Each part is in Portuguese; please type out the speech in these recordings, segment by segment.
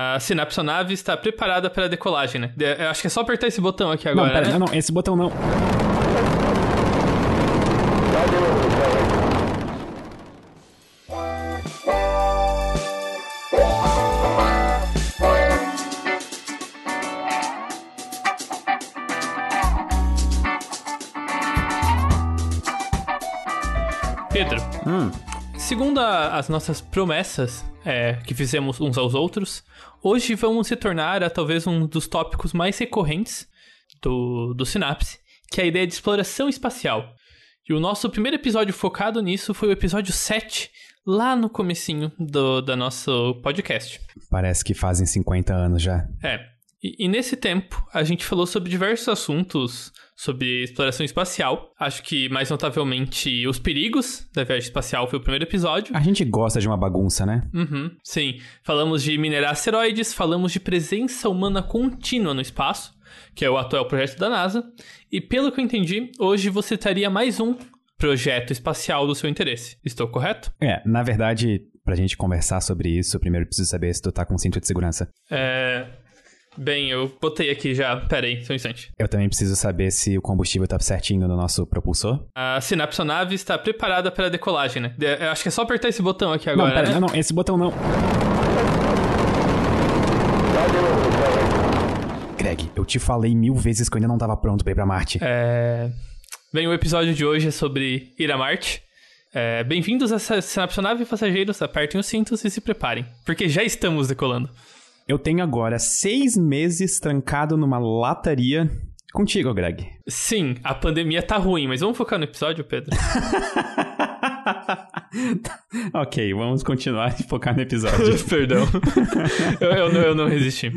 A sinapsonave está preparada para a decolagem, né? Eu acho que é só apertar esse botão aqui agora, não, pera, né? não, esse botão não. As nossas promessas é, que fizemos uns aos outros, hoje vamos se tornar a, talvez um dos tópicos mais recorrentes do, do Sinapse, que é a ideia de exploração espacial. E o nosso primeiro episódio focado nisso foi o episódio 7, lá no comecinho do, da nosso podcast. parece que fazem 50 anos já. É. E, e nesse tempo, a gente falou sobre diversos assuntos sobre exploração espacial. Acho que, mais notavelmente, os perigos da viagem espacial foi o primeiro episódio. A gente gosta de uma bagunça, né? Uhum, sim. Falamos de minerar asteroides, falamos de presença humana contínua no espaço, que é o atual projeto da NASA. E pelo que eu entendi, hoje você teria mais um projeto espacial do seu interesse. Estou correto? É, na verdade, pra gente conversar sobre isso, primeiro eu preciso saber se tu tá com cinto de segurança. É. Bem, eu botei aqui já. Pera aí, só um instante. Eu também preciso saber se o combustível tá certinho no nosso propulsor. A sinapsonave está preparada para a decolagem, né? De- Eu acho que é só apertar esse botão aqui agora, não, pera, né? não, não, esse botão não. Greg, eu te falei mil vezes que eu ainda não tava pronto pra ir pra Marte. É... Bem, o episódio de hoje é sobre ir a Marte. É, Bem-vindos a sinapsonave, passageiros. Apertem os cintos e se preparem, porque já estamos decolando. Eu tenho agora seis meses trancado numa lataria contigo, Greg. Sim, a pandemia tá ruim, mas vamos focar no episódio, Pedro? ok, vamos continuar e focar no episódio. Perdão. eu, eu não, eu não resisti.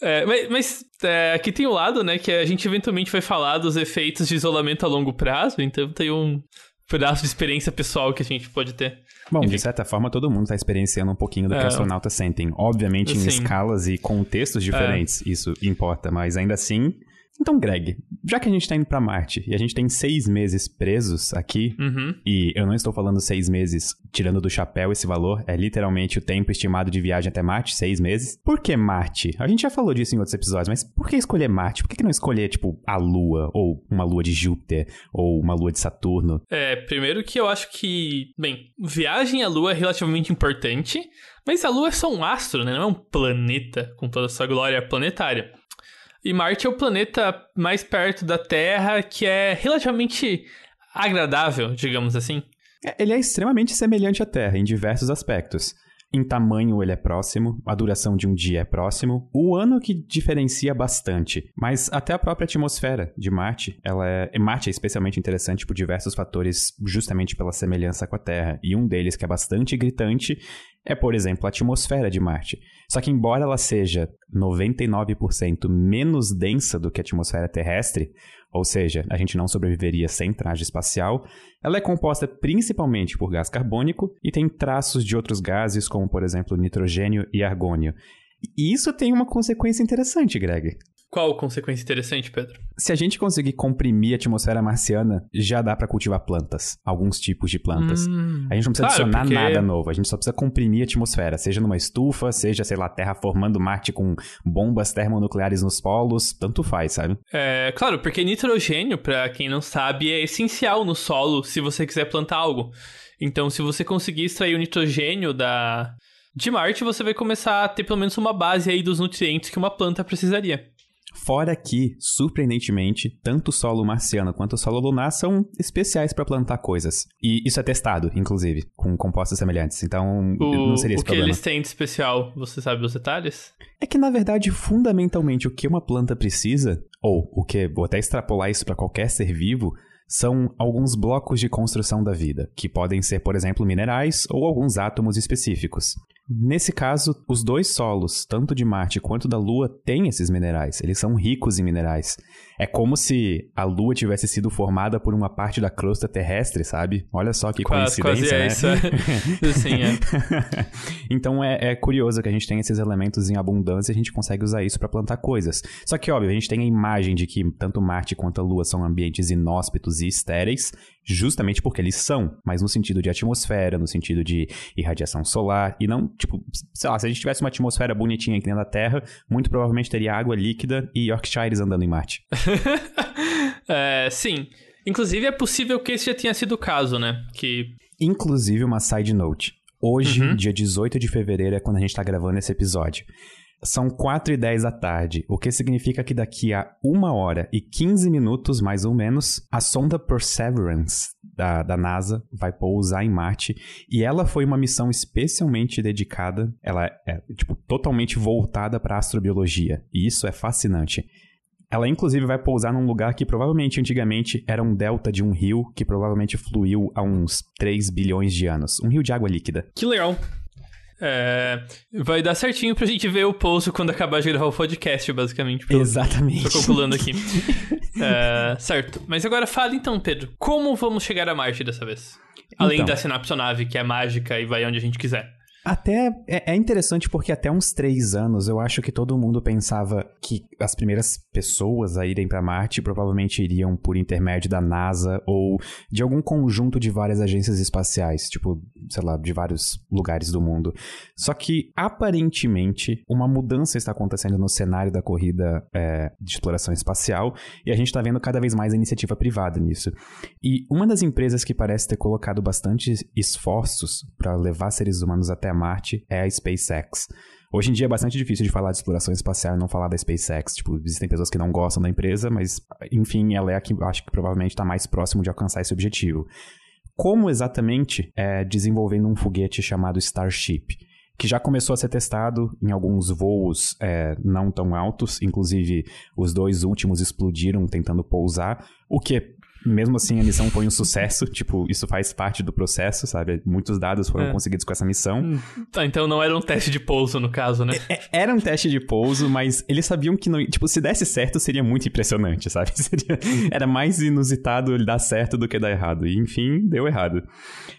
É, mas mas, é, aqui tem o lado, né, que a gente eventualmente vai falar dos efeitos de isolamento a longo prazo, então tem um pedaço de experiência pessoal que a gente pode ter. Bom, Enfim. de certa forma, todo mundo tá experienciando um pouquinho do que É. astronautas sentem. Obviamente, em. É. escalas e contextos diferentes, isso importa, mas ainda assim. Então, Greg, já que a gente tá indo pra Marte e a gente tem seis meses presos aqui, Uhum. e eu não estou falando seis meses tirando do chapéu esse valor, é literalmente o tempo estimado de viagem até Marte, seis meses. Por que Marte? A gente já falou disso em outros episódios, mas por que escolher Marte? Por que que não escolher, tipo, a Lua, ou uma Lua de Júpiter, ou uma Lua de Saturno? É, primeiro que eu acho que, bem, viagem à Lua é relativamente importante, mas a Lua é só um astro, né? Não é um planeta com toda a sua glória planetária. E Marte é o planeta mais perto da Terra que é relativamente agradável, digamos assim. É, Ele é extremamente semelhante à Terra em diversos aspectos. Em tamanho, ele é próximo, a duração de um dia é próximo, o ano que diferencia bastante, mas até a própria atmosfera de Marte, ela é, Marte é especialmente interessante por diversos fatores, justamente pela semelhança com a Terra, e um deles que é bastante gritante é, por exemplo, a atmosfera de Marte. Só que embora ela seja 99% menos densa do que a atmosfera terrestre, ou seja, a gente não sobreviveria sem traje espacial, ela é composta principalmente por gás carbônico e tem traços de outros gases, como por exemplo nitrogênio e argônio. E isso tem uma consequência interessante, Greg. Qual consequência interessante, Pedro? Se a gente conseguir comprimir a atmosfera marciana, já dá pra cultivar plantas, alguns tipos de plantas. Hum, A gente não precisa claro, adicionar porque- nada novo, a gente só precisa comprimir a atmosfera, seja numa estufa, seja, sei lá, terra formando Marte com bombas termonucleares nos polos, tanto faz, sabe? É, claro, porque nitrogênio, pra quem não sabe, é essencial no solo se você quiser plantar algo. Então, se você conseguir extrair o nitrogênio da de Marte, você vai começar a ter pelo menos uma base aí dos nutrientes que uma planta precisaria. Fora que, surpreendentemente, tanto o solo marciano quanto o solo lunar são especiais pra plantar coisas. E isso é testado, inclusive, com compostos semelhantes. Então, O, não seria esse o que problema. eles têm de especial, você sabe os detalhes? É que, na verdade, fundamentalmente, o que uma planta precisa, ou o que, vou até extrapolar isso para qualquer ser vivo, são alguns blocos de construção da vida, que podem ser, por exemplo, minerais ou alguns átomos específicos. Nesse caso, os dois solos, tanto de Marte quanto da Lua, têm esses minerais. Eles são ricos em minerais. É como se a Lua tivesse sido formada por uma parte da crosta terrestre, sabe? Olha só que Quase, coincidência, quase né? é isso. é. Sim, é. então é, é curioso que a gente tem esses elementos em abundância e a gente consegue usar isso para plantar coisas. Só que, óbvio, a gente tem a imagem de que tanto Marte quanto a Lua são ambientes inóspitos e estéreis, justamente porque eles são, mas no sentido de atmosfera, no sentido de irradiação solar, e não tipo, sei lá, se a gente tivesse uma atmosfera bonitinha aqui dentro da Terra, muito provavelmente teria água líquida e Yorkshires andando em Marte. é, sim. Inclusive, é possível que esse já tenha sido o caso, né? Que... Inclusive, uma side note. Hoje, uhum. dia 18 de fevereiro, é quando a gente tá gravando esse episódio. São 4 e 10 da tarde, o que significa que daqui a 1 hora e 15 minutos, mais ou menos, a sonda Perseverance da, da NASA vai pousar em Marte. E ela foi uma missão especialmente dedicada, ela é, tipo, totalmente voltada para astrobiologia. E isso é fascinante. Ela, inclusive, vai pousar num lugar que provavelmente antigamente era um delta de um rio que provavelmente fluiu há uns 3 bilhões de anos. Um rio de água líquida. Que legal. É, vai dar certinho pra gente ver o pouso quando acabar de gravar o podcast, basicamente. Pelo, Exatamente. Tô calculando aqui. é, certo. Mas agora fala então, Pedro, como vamos chegar a Marte dessa vez? Além então, da sinapsonave, que é mágica e vai onde a gente quiser. Até é, é, interessante porque até uns três anos eu acho que todo mundo pensava que as primeiras pessoas a irem para Marte provavelmente iriam por intermédio da NASA ou de algum conjunto de várias agências espaciais, tipo, sei lá, de vários lugares do mundo. Só que aparentemente uma mudança está acontecendo no cenário da corrida é, de exploração espacial e a gente está vendo cada vez mais iniciativa privada nisso. E uma das empresas que parece ter colocado bastante esforços para levar seres humanos até Marte é a SpaceX. Hoje em dia é bastante difícil de falar de exploração espacial e não falar da SpaceX. Tipo, existem pessoas que não gostam da empresa, mas, enfim, ela é a que acho que provavelmente está mais próximo de alcançar esse objetivo. Como exatamente? É desenvolvendo um foguete chamado Starship que já começou a ser testado em alguns voos é, não tão altos, inclusive os dois últimos explodiram tentando pousar, o que mesmo assim, a missão foi um sucesso. Tipo, isso faz parte do processo, sabe? Muitos dados foram é. conseguidos com essa missão. Hum. Tá, então não era um teste de pouso, no caso, né? É, é, era um teste de pouso, mas eles sabiam que, não, tipo, se desse certo, seria muito impressionante, sabe? Seria, era mais inusitado ele dar certo do que dar errado. E, enfim, deu errado.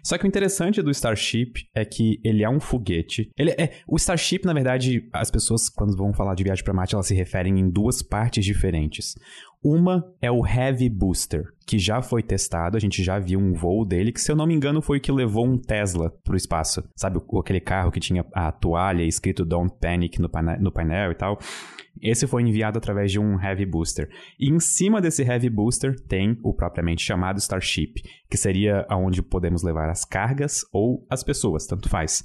Só que o interessante do Starship é que ele é um foguete. Ele é, o Starship, na verdade, as pessoas, quando vão falar de viagem para Marte, elas se referem em duas partes diferentes. Uma é o Heavy Booster, que já foi testado, a gente já viu um voo dele, que se eu não me engano foi o que levou um Tesla pro espaço. Sabe aquele carro que tinha a toalha escrito Don't Panic no painel, no painel e tal? Esse foi enviado através de um Heavy Booster. E em cima desse Heavy Booster tem o propriamente chamado Starship, que seria aonde podemos levar as cargas ou as pessoas, tanto faz.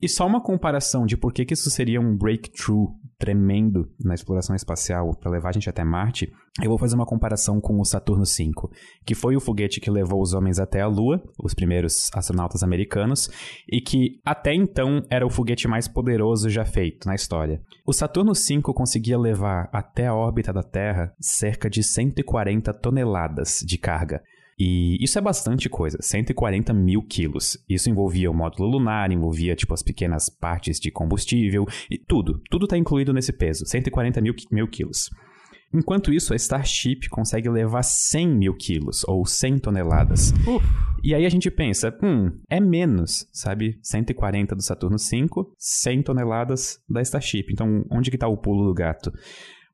E só uma comparação de por que, que isso seria um breakthrough tremendo na exploração espacial para levar a gente até Marte, eu vou fazer uma comparação com o Saturno V, que foi o foguete que levou os homens até a Lua, os primeiros astronautas americanos, e que até então era o foguete mais poderoso já feito na história. O Saturno V conseguia levar até a órbita da Terra cerca de 140 toneladas de carga. E isso é bastante coisa, 140 mil quilos. Isso envolvia o módulo lunar, envolvia, tipo, as pequenas partes de combustível e tudo. Tudo está incluído nesse peso, 140 mil, mil quilos. Enquanto isso, a Starship consegue levar 100 mil quilos, ou 100 toneladas. Uh. E aí a gente pensa, hum, é menos, sabe? 140 do Saturno V, 100 toneladas da Starship. Então, onde que está o pulo do gato?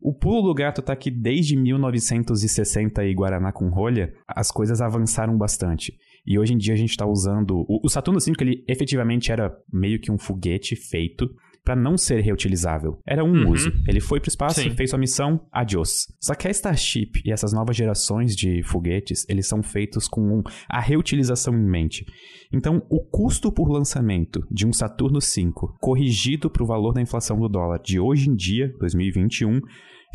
O pulo do gato tá que desde 1960 e Guaraná com rolha, as coisas avançaram bastante. E hoje em dia a gente está usando. O, Saturno V, ele efetivamente era meio que um foguete feito para não ser reutilizável. Era um uhum. uso. Ele foi pro espaço, Sim. fez sua missão, adiós. Só que a Starship e essas novas gerações de foguetes, eles são feitos com um, a reutilização em mente. Então, o custo por lançamento de um Saturno V, corrigido para o valor da inflação do dólar de hoje em dia, 2021,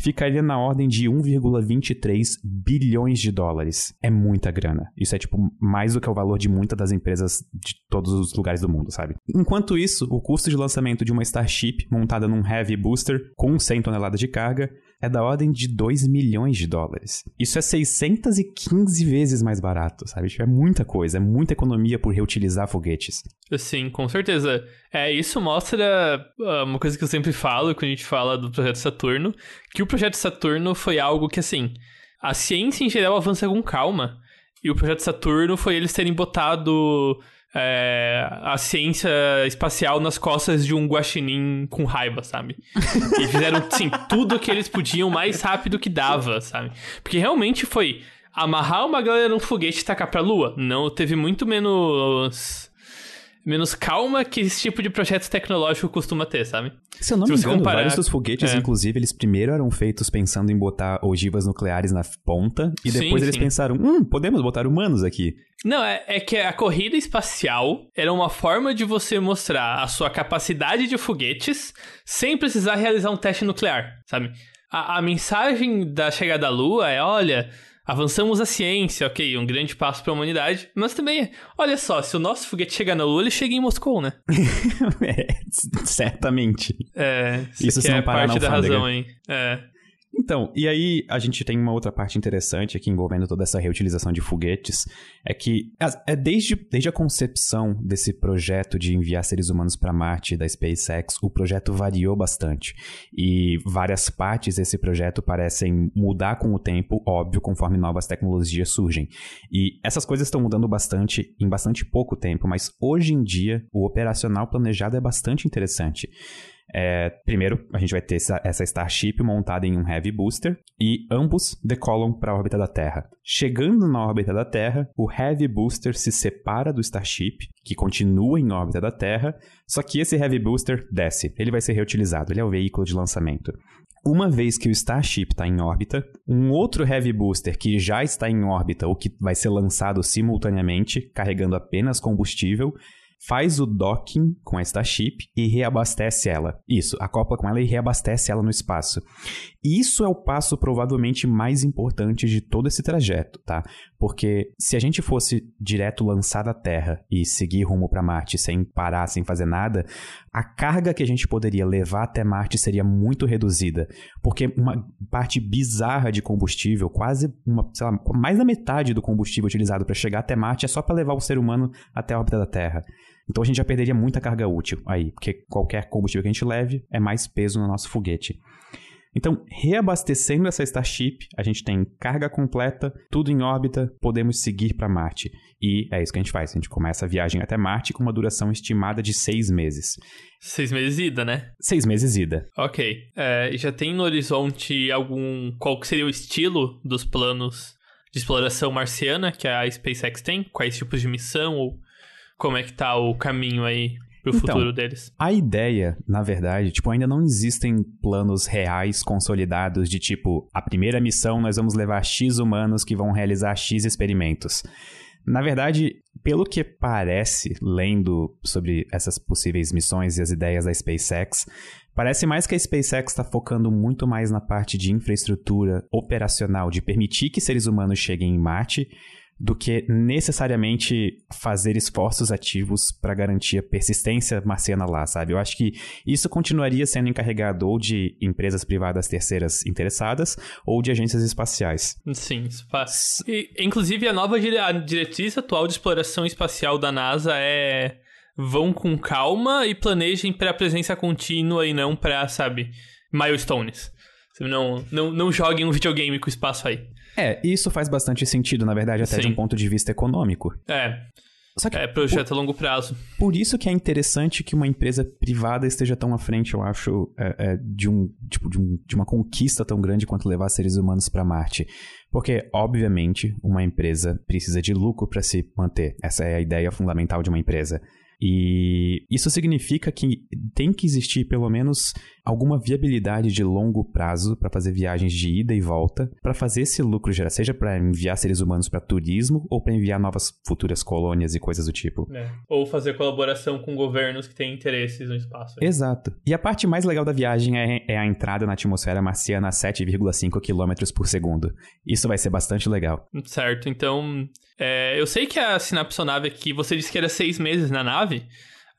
ficaria na ordem de 1,23 bilhões de dólares. É muita grana. Isso é, tipo, mais do que o valor de muitas das empresas de todos os lugares do mundo, sabe? Enquanto isso, o custo de lançamento de uma Starship montada num Heavy Booster com 100 toneladas de carga é da ordem de 2 milhões de dólares. Isso é 615 vezes mais barato, sabe? Isso é muita coisa, é muita economia por reutilizar foguetes. Sim, com certeza. É, isso mostra uh, uma coisa que eu sempre falo quando a gente fala do projeto Saturno, que o projeto Saturno foi algo que, assim, a ciência em geral avança com calma. E o projeto Saturno foi eles terem botado é, a ciência espacial nas costas de um guaxinim com raiva, sabe? E fizeram, sim, tudo que eles podiam mais rápido que dava, sabe? Porque realmente foi amarrar uma galera num foguete e tacar pra lua. Não, teve muito menos... menos calma que esse tipo de projeto tecnológico costuma ter, sabe? Se eu não Se me engano, comparar- vários dos foguetes, É. inclusive, eles primeiro eram feitos pensando em botar ogivas nucleares na ponta, e Sim, depois eles sim. pensaram, hum, podemos botar humanos aqui. Não, é, é que a corrida espacial era uma forma de você mostrar a sua capacidade de foguetes sem precisar realizar um teste nuclear, sabe? A, a mensagem da chegada à Lua é: olha, avançamos a ciência, ok, um grande passo para a humanidade, mas também olha só, se o nosso foguete chegar na Lua, ele chega em Moscou, né? é, certamente. É, Isso não é parte da razão, hein? É. Então, e aí a gente tem uma outra parte interessante aqui envolvendo toda essa reutilização de foguetes, é que é desde, desde a concepção desse projeto de enviar seres humanos para Marte da SpaceX, o projeto variou bastante. E várias partes desse projeto parecem mudar com o tempo, óbvio, conforme novas tecnologias surgem. E essas coisas estão mudando bastante em bastante pouco tempo, mas hoje em dia o operacional planejado é bastante interessante. É, primeiro, a gente vai ter essa, essa Starship montada em um Heavy Booster e ambos decolam para a órbita da Terra. Chegando na órbita da Terra, o Heavy Booster se separa do Starship, que continua em órbita da Terra, só que esse Heavy Booster desce. Ele vai ser reutilizado, ele é o veículo de lançamento. Uma vez que o Starship está em órbita, um outro Heavy Booster que já está em órbita ou que vai ser lançado simultaneamente, carregando apenas combustível, faz o docking com a Starship e reabastece ela. Isso, acopla com ela e reabastece ela no espaço. Isso é o passo provavelmente mais importante de todo esse trajeto, tá? Porque se a gente fosse direto lançar da Terra e seguir rumo para Marte sem parar, sem fazer nada, a carga que a gente poderia levar até Marte seria muito reduzida, porque uma parte bizarra de combustível, quase uma, sei lá, mais da metade do combustível utilizado para chegar até Marte é só para levar o ser humano até a órbita da Terra. Então a gente já perderia muita carga útil aí, porque qualquer combustível que a gente leve é mais peso no nosso foguete. Então, reabastecendo essa Starship, a gente tem carga completa, tudo em órbita, podemos seguir para Marte. E é isso que a gente faz. A gente começa a viagem até Marte com uma duração estimada de seis meses. Seis meses ida, né? Seis meses ida. Ok. É, já tem no horizonte algum. Qual que seria o estilo dos planos de exploração marciana que a SpaceX tem? Quais tipos de missão? Ou como é que tá o caminho aí pro Então, futuro deles? A ideia, na verdade, tipo, ainda não existem planos reais consolidados de tipo, a primeira missão nós vamos levar X humanos que vão realizar X experimentos. Na verdade, pelo que parece, lendo sobre essas possíveis missões e as ideias da SpaceX, parece mais que a SpaceX está focando muito mais na parte de infraestrutura operacional, de permitir que seres humanos cheguem em Marte, do que necessariamente fazer esforços ativos para garantir a persistência marciana lá, sabe? Eu acho que isso continuaria sendo encarregado ou de empresas privadas terceiras interessadas ou de agências espaciais. Sim, faz. E, inclusive, a nova dire- a diretriz atual de exploração espacial da NASA é. Vão com calma e planejem para presença contínua e não para, sabe, milestones. Não, não, não joguem um videogame com espaço aí. É, isso faz bastante sentido, na verdade, até de Sim. um ponto de vista econômico. É, Só que é projeto a longo prazo. Por isso que é interessante que uma empresa privada esteja tão à frente, eu acho, é, é, de, um, tipo, de, um- de uma conquista tão grande quanto levar seres humanos para Marte. Porque, obviamente, uma empresa precisa de lucro para se manter. Essa é a ideia fundamental de uma empresa. E isso significa que tem que existir pelo menos alguma viabilidade de longo prazo para fazer viagens de ida e volta, para fazer esse lucro gerar, seja para enviar seres humanos para turismo ou para enviar novas futuras colônias e coisas do tipo. É. Ou fazer colaboração com governos que têm interesses no espaço. Exato. E a parte mais legal da viagem é, é a entrada na atmosfera marciana a 7,5 km por segundo. Isso vai ser bastante legal. Certo, então. é, eu sei que a sinapsonave aqui, você disse que era seis meses na nave.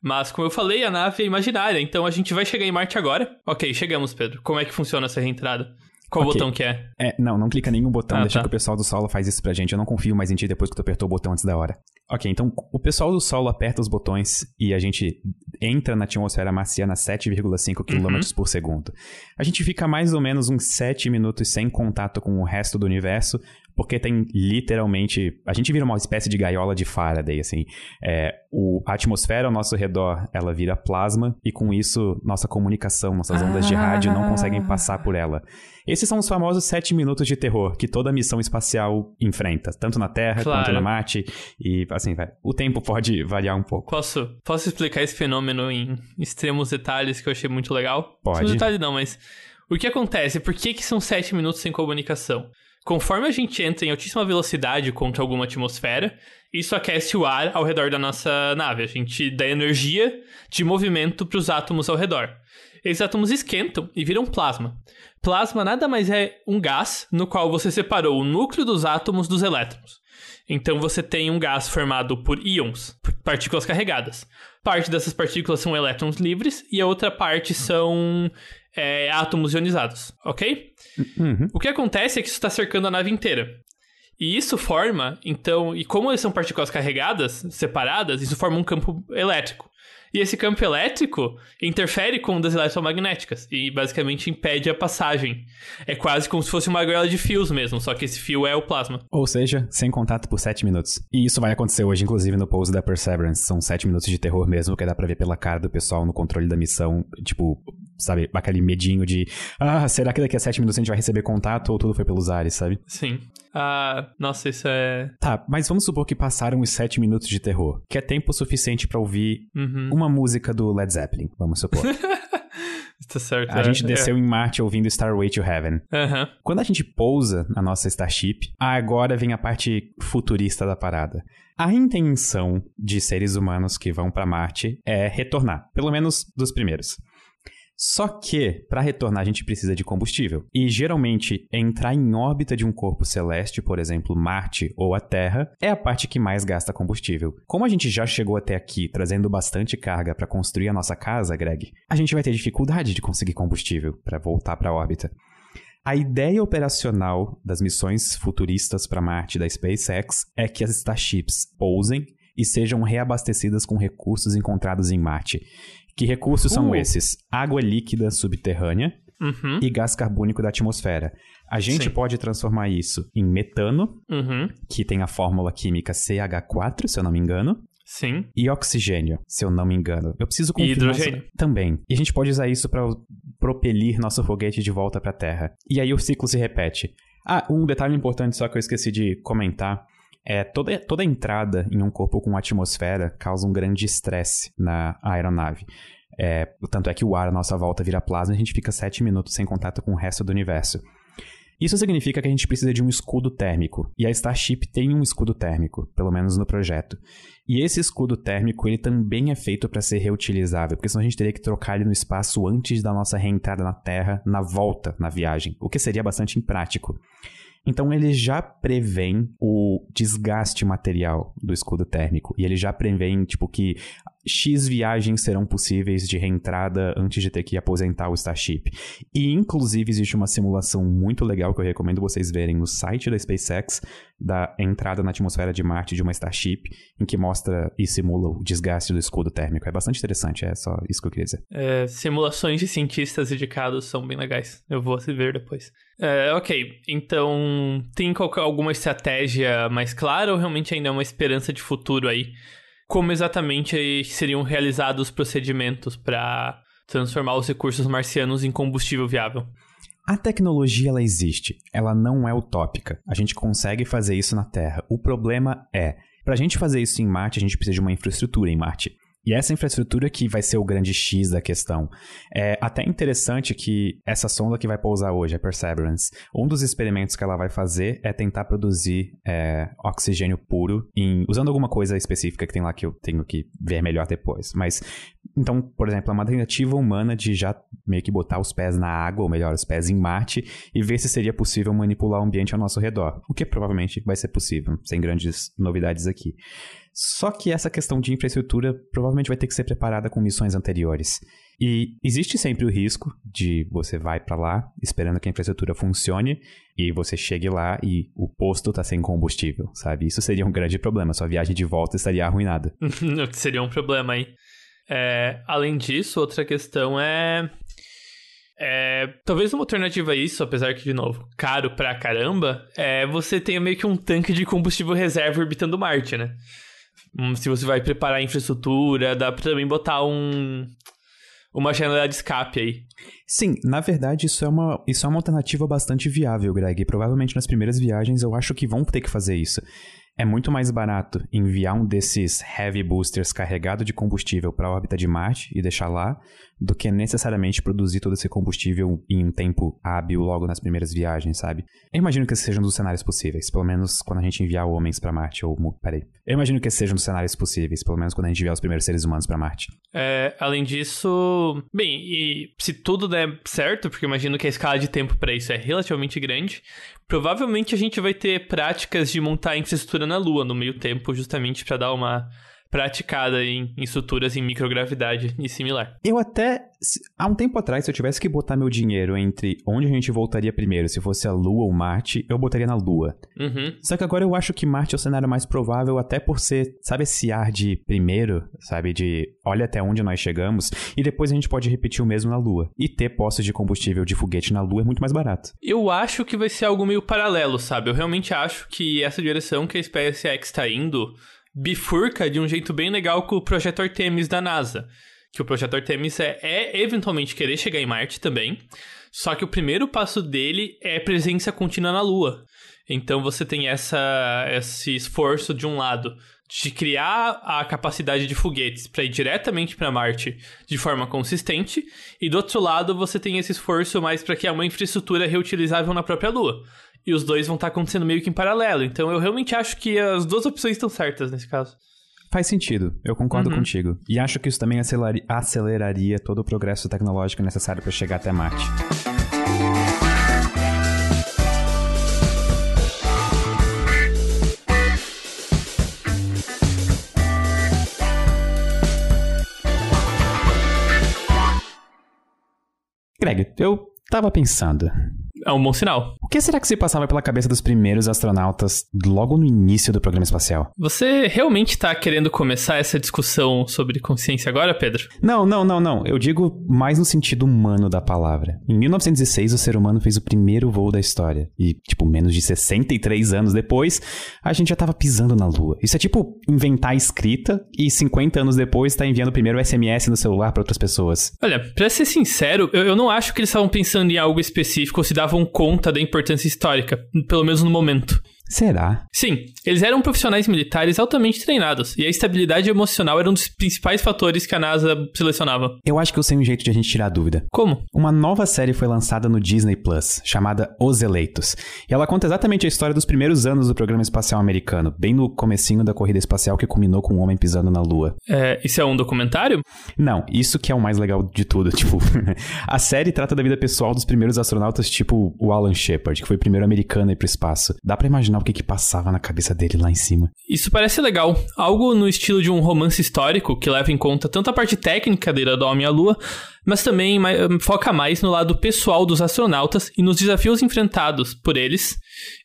Mas, como eu falei, a nave é imaginária. Então a gente vai chegar em Marte agora. Ok, chegamos, Pedro. Como é que funciona essa reentrada? Qual Ok. botão que é? É, não, não clica nenhum botão, Ah, deixa tá. que o pessoal do solo faz isso pra gente. Eu não confio mais em ti depois que tu apertou o botão antes da hora. Ok, então o pessoal do solo aperta os botões e a gente entra na atmosfera marciana a 7,5 km por segundo. A gente fica mais ou menos uns 7 minutos sem contato com o resto do universo, porque tem literalmente. A gente vira uma espécie de gaiola de Faraday, assim. É, o, a atmosfera ao nosso redor ela vira plasma, e com isso, nossa comunicação, nossas ondas de rádio não conseguem passar por ela. Esses são os famosos sete minutos de terror que toda missão espacial enfrenta, tanto na Terra Claro. quanto na Marte. E assim, vai. O tempo pode variar um pouco. Posso, posso explicar esse fenômeno em extremos detalhes que eu achei muito legal? Pode. Extremos detalhes não, mas o que acontece? Por que, que são sete minutos sem comunicação? Conforme a gente entra em altíssima velocidade contra alguma atmosfera, isso aquece o ar ao redor da nossa nave. A gente dá energia de movimento para os átomos ao redor. Esses átomos esquentam e viram plasma. Plasma nada mais é um gás no qual você separou o núcleo dos átomos dos elétrons. Então você tem um gás formado por íons, partículas carregadas. Parte dessas partículas são elétrons livres e a outra parte são é, átomos ionizados, ok? Uhum. O que acontece é que isso está cercando a nave inteira. E isso forma, então, e como são partículas carregadas, separadas, isso forma um campo elétrico. E esse campo elétrico interfere com ondas eletromagnéticas e basicamente impede a passagem. É quase como se fosse uma gaiola de fios mesmo, só que esse fio é o plasma. Ou seja, sem contato por 7 minutos. E isso vai acontecer hoje, inclusive, no pouso da Perseverance. São 7 minutos de terror mesmo, que dá pra ver pela cara do pessoal no controle da missão. Tipo, sabe, aquele medinho de... Ah, será que daqui a 7 minutos a gente vai receber contato ou tudo foi pelos ares, sabe? Sim. Ah, nossa, isso é. Tá, mas vamos supor que passaram os 7 minutos de terror. Que é tempo suficiente pra ouvir Uhum. uma música do Led Zeppelin, vamos supor. Tá certo. a é, gente é. desceu em Marte ouvindo Starway to Heaven. Aham. Quando a gente pousa na nossa Starship, agora vem a parte futurista da parada. A intenção de seres humanos que vão pra Marte é retornar, pelo menos dos primeiros. Só que, para retornar, a gente precisa de combustível. E geralmente, entrar em órbita de um corpo celeste, por exemplo, Marte ou a Terra, é a parte que mais gasta combustível. Como a gente já chegou até aqui trazendo bastante carga para construir a nossa casa, Greg, a gente vai ter dificuldade de conseguir combustível para voltar para a órbita. A ideia operacional das missões futuristas para Marte da SpaceX é que as Starships pousem e sejam reabastecidas com recursos encontrados em Marte. Que recursos são Uh. esses? Água líquida subterrânea Uhum. e gás carbônico da atmosfera. A gente Sim. pode transformar isso em metano, Uhum. que tem a fórmula química CH4, se eu não me engano, Sim. e oxigênio, se eu não me engano. Eu preciso E confirmar hidrogênio. essa- também. E a gente pode usar isso para propelir nosso foguete de volta para a Terra. E aí o ciclo se repete. Ah, um detalhe importante só que eu esqueci de comentar é toda, toda entrada em um corpo com atmosfera causa um grande estresse na aeronave. É, tanto é que o ar à nossa volta vira plasma e a gente fica sete minutos sem contato com o resto do universo. Isso significa que a gente precisa de um escudo térmico. E a Starship tem um escudo térmico, pelo menos no projeto. E esse escudo térmico, ele também é feito para ser reutilizável, porque senão a gente teria que trocar ele no espaço antes da nossa reentrada na Terra, na volta na viagem, o que seria bastante imprático. Então ele já prevém o desgaste material do escudo térmico e ele já prevê tipo que X viagens serão possíveis de reentrada antes de ter que aposentar o Starship. E inclusive existe uma simulação muito legal que eu recomendo vocês verem no site da SpaceX da entrada na atmosfera de Marte de uma Starship, em que mostra e simula o desgaste do escudo térmico. É bastante interessante, é só isso que eu queria dizer. É, simulações de cientistas dedicados são bem legais. Eu vou ver depois. É, ok, então tem qualquer- alguma estratégia mais clara ou realmente ainda é uma esperança de futuro aí? Como exatamente seriam realizados os procedimentos para transformar os recursos marcianos em combustível viável? A tecnologia ela existe, ela não é utópica. A gente consegue fazer isso na Terra. O problema é, para a gente fazer isso em Marte, a gente precisa de uma infraestrutura em Marte. E essa infraestrutura que vai ser o grande X da questão. É até interessante que essa sonda que vai pousar hoje, a Perseverance, um dos experimentos que ela vai fazer é tentar produzir é, oxigênio puro em, usando alguma coisa específica que tem lá que eu tenho que ver melhor depois. Mas, então, por exemplo, é uma tentativa humana de já meio que botar os pés na água, ou melhor, os pés em Marte, e ver se seria possível manipular o ambiente ao nosso redor. O que provavelmente vai ser possível, sem grandes novidades aqui. Só que essa questão de infraestrutura provavelmente vai ter que ser preparada com missões anteriores. E existe sempre o risco de você vai para lá esperando que a infraestrutura funcione e você chegue lá e o posto tá sem combustível, sabe? Isso seria um grande problema, sua viagem de volta estaria arruinada. Seria um problema aí. É, além disso, outra questão é. É, talvez uma alternativa a isso, apesar que, de novo, caro pra caramba, é você tenha meio que um tanque de combustível reserva orbitando Marte, né? Hum, se você vai preparar a infraestrutura, dá pra também botar um, uma janela de escape aí. Sim, na verdade isso é uma, isso é uma alternativa bastante viável, Greg. Provavelmente nas primeiras viagens eu acho que vão ter que fazer isso. É muito mais barato enviar um desses heavy boosters carregado de combustível para a órbita de Marte e deixar lá, do que necessariamente produzir todo esse combustível em um tempo hábil logo nas primeiras viagens, sabe? Eu imagino que esses sejam dos cenários possíveis, pelo menos quando a gente enviar homens para Marte, ou... peraí. Eu imagino que esses sejam dos cenários possíveis, pelo menos quando a gente enviar os primeiros seres humanos para Marte. É, além disso, bem, e se tudo der certo, porque imagino que a escala de tempo para isso é relativamente grande, provavelmente a gente vai ter práticas de montar infraestrutura na Lua no meio tempo, justamente para dar uma praticada em, em estruturas em microgravidade e similar. Eu até, há um tempo atrás, se eu tivesse que botar meu dinheiro entre onde a gente voltaria primeiro, se fosse a Lua ou Marte, eu botaria na Lua. Uhum. Só que agora eu acho que Marte é o cenário mais provável, até por ser, sabe, esse ar de primeiro, sabe, de olha até onde nós chegamos, e depois a gente pode repetir o mesmo na Lua. E ter postos de combustível de foguete na Lua é muito mais barato. Eu acho que vai ser algo meio paralelo, sabe? Eu realmente acho que essa direção que a SpaceX está indo bifurca de um jeito bem legal com o projeto Artemis da NASA. Que o projeto Artemis é, é eventualmente querer chegar em Marte também, só que o primeiro passo dele é presença contínua na Lua. Então você tem essa, esse esforço de um lado de criar a capacidade de foguetes para ir diretamente para Marte de forma consistente, e do outro lado você tem esse esforço mais para criar uma infraestrutura reutilizável na própria Lua e os dois vão estar acontecendo meio que em paralelo. Então eu realmente acho que as duas opções estão certas nesse caso. Faz sentido, eu concordo uhum. contigo. E acho que isso também aceleraria todo o progresso tecnológico necessário para chegar até Marte. Greg, eu tava pensando é um bom sinal. O que será que se passava pela cabeça dos primeiros astronautas logo no início do programa espacial? Você realmente está querendo começar essa discussão sobre consciência agora, Pedro? Não, não, não, não. Eu digo mais no sentido humano da palavra. Em 1906, o ser humano fez o primeiro voo da história. E, tipo, menos de 63 anos depois, a gente já estava pisando na Lua. Isso é tipo inventar escrita e 50 anos depois tá enviando o primeiro SMS no celular para outras pessoas. Olha, pra ser sincero, eu, eu não acho que eles estavam pensando em algo específico ou se dava davam conta da importância histórica, pelo menos no momento. Será? Sim, eles eram profissionais militares altamente treinados, e a estabilidade emocional era um dos principais fatores que a NASA selecionava. Eu acho que eu sei um jeito de a gente tirar a dúvida. Como? Uma nova série foi lançada no Disney Plus, chamada Os Eleitos. E ela conta exatamente a história dos primeiros anos do programa espacial americano, bem no comecinho da corrida espacial que culminou com o um homem pisando na Lua. É, isso é um documentário? Não, isso que é o mais legal de tudo, tipo, a série trata da vida pessoal dos primeiros astronautas, tipo o Alan Shepard, que foi o primeiro americano a ir pro espaço. Dá para imaginar o que que passava na cabeça dele lá em cima. Isso parece legal. Algo no estilo de um romance histórico que leva em conta tanto a parte técnica da ida do Homem à Lua, mas também foca mais no lado pessoal dos astronautas e nos desafios enfrentados por eles.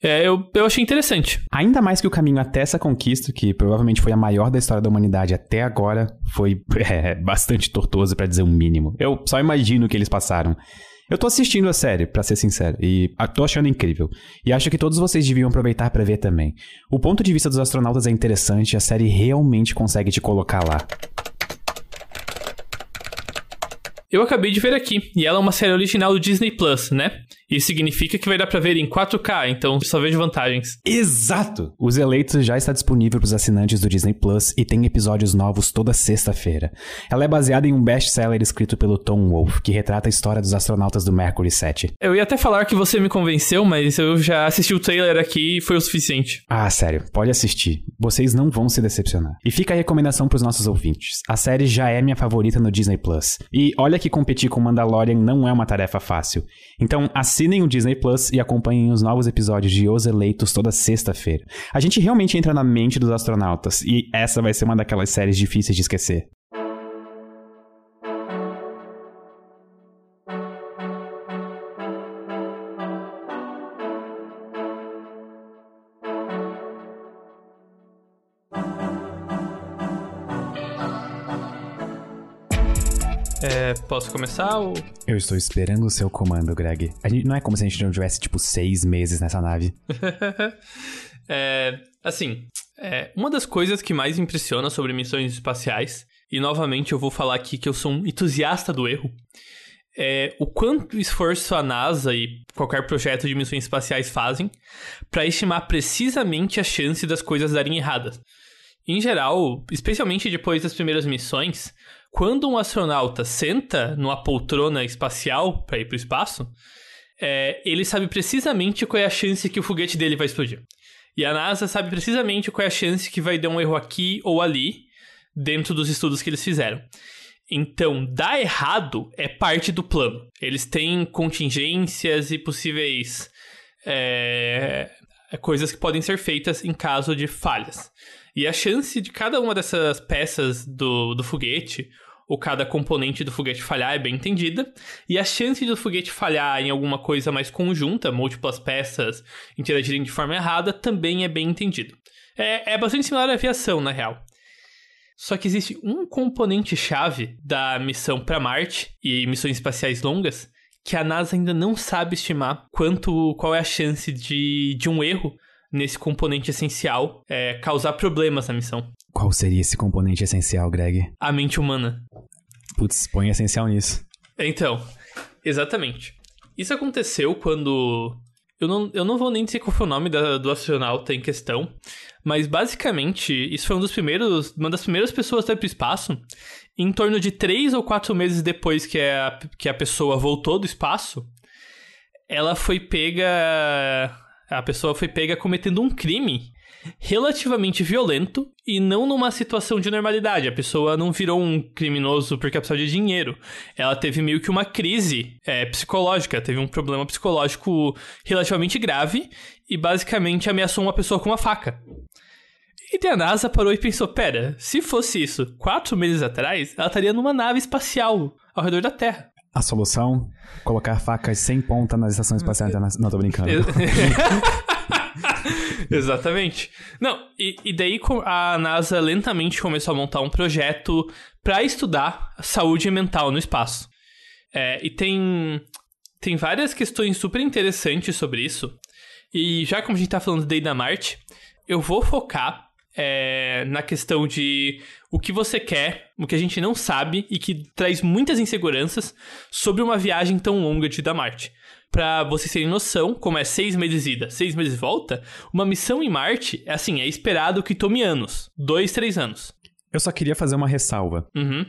É, eu, eu achei interessante. Ainda mais que o caminho até essa conquista, que provavelmente foi a maior da história da humanidade até agora, foi é, bastante tortuoso para dizer o um mínimo. Eu só imagino o que eles passaram. Eu tô assistindo a série, para ser sincero, e tô achando incrível. E acho que todos vocês deviam aproveitar para ver também. O ponto de vista dos astronautas é interessante a série realmente consegue te colocar lá. Eu acabei de ver aqui, e ela é uma série original do Disney Plus, né? Isso significa que vai dar pra ver em 4K, então só vejo vantagens. Exato! Os Eleitos já está disponível para os assinantes do Disney Plus e tem episódios novos toda sexta-feira. Ela é baseada em um best-seller escrito pelo Tom Wolfe, que retrata a história dos astronautas do Mercury 7. Eu ia até falar que você me convenceu, mas eu já assisti o trailer aqui e foi o suficiente. Ah, sério, pode assistir. Vocês não vão se decepcionar. E fica a recomendação para os nossos ouvintes. A série já é minha favorita no Disney Plus. E olha que competir com Mandalorian não é uma tarefa fácil. Então, Assinem o Disney Plus e acompanhem os novos episódios de Os Eleitos toda sexta-feira. A gente realmente entra na mente dos astronautas e essa vai ser uma daquelas séries difíceis de esquecer. Posso começar ou... Eu estou esperando o seu comando, Greg. A gente, não é como se a gente não tivesse, tipo, seis meses nessa nave. é, assim, é, uma das coisas que mais impressiona sobre missões espaciais, e novamente eu vou falar aqui que eu sou um entusiasta do erro, é o quanto esforço a NASA e qualquer projeto de missões espaciais fazem para estimar precisamente a chance das coisas darem erradas. Em geral, especialmente depois das primeiras missões, quando um astronauta senta numa poltrona espacial para ir para o espaço, é, ele sabe precisamente qual é a chance que o foguete dele vai explodir. E a NASA sabe precisamente qual é a chance que vai dar um erro aqui ou ali, dentro dos estudos que eles fizeram. Então, dar errado é parte do plano. Eles têm contingências e possíveis é, coisas que podem ser feitas em caso de falhas. E a chance de cada uma dessas peças do, do foguete, ou cada componente do foguete falhar, é bem entendida. E a chance do foguete falhar em alguma coisa mais conjunta, múltiplas peças interagirem de forma errada, também é bem entendido. É, é bastante similar à aviação, na real. Só que existe um componente-chave da missão para Marte e missões espaciais longas que a NASA ainda não sabe estimar quanto qual é a chance de, de um erro nesse componente essencial é, causar problemas na missão. Qual seria esse componente essencial, Greg? A mente humana. Putz, põe essencial nisso. Então, exatamente. Isso aconteceu quando. Eu não, eu não vou nem dizer qual foi o nome da, do astronauta em questão, mas basicamente, isso foi um dos primeiros, uma das primeiras pessoas a ir para o espaço. Em torno de três ou quatro meses depois que a, que a pessoa voltou do espaço, ela foi pega. A pessoa foi pega cometendo um crime relativamente violento e não numa situação de normalidade. A pessoa não virou um criminoso porque precisava de dinheiro. Ela teve meio que uma crise é, psicológica, teve um problema psicológico relativamente grave e basicamente ameaçou uma pessoa com uma faca. E a NASA parou e pensou: pera, se fosse isso quatro meses atrás, ela estaria numa nave espacial ao redor da Terra. A solução? Colocar facas sem ponta nas estações espaciais internacionais. Não, tô brincando. Exatamente. Não, e, e, daí a NASA lentamente começou a montar um projeto para estudar saúde mental no espaço. É, e tem, tem várias questões super interessantes sobre isso. E já como a gente tá falando daí da Marte, eu vou focar é, na questão de o que você quer, o que a gente não sabe e que traz muitas inseguranças sobre uma viagem tão longa de da Marte. Para vocês terem noção, como é seis meses ida, seis meses volta, uma missão em Marte, é assim, é esperado que tome anos. Dois, três anos. Eu só queria fazer uma ressalva. Uhum.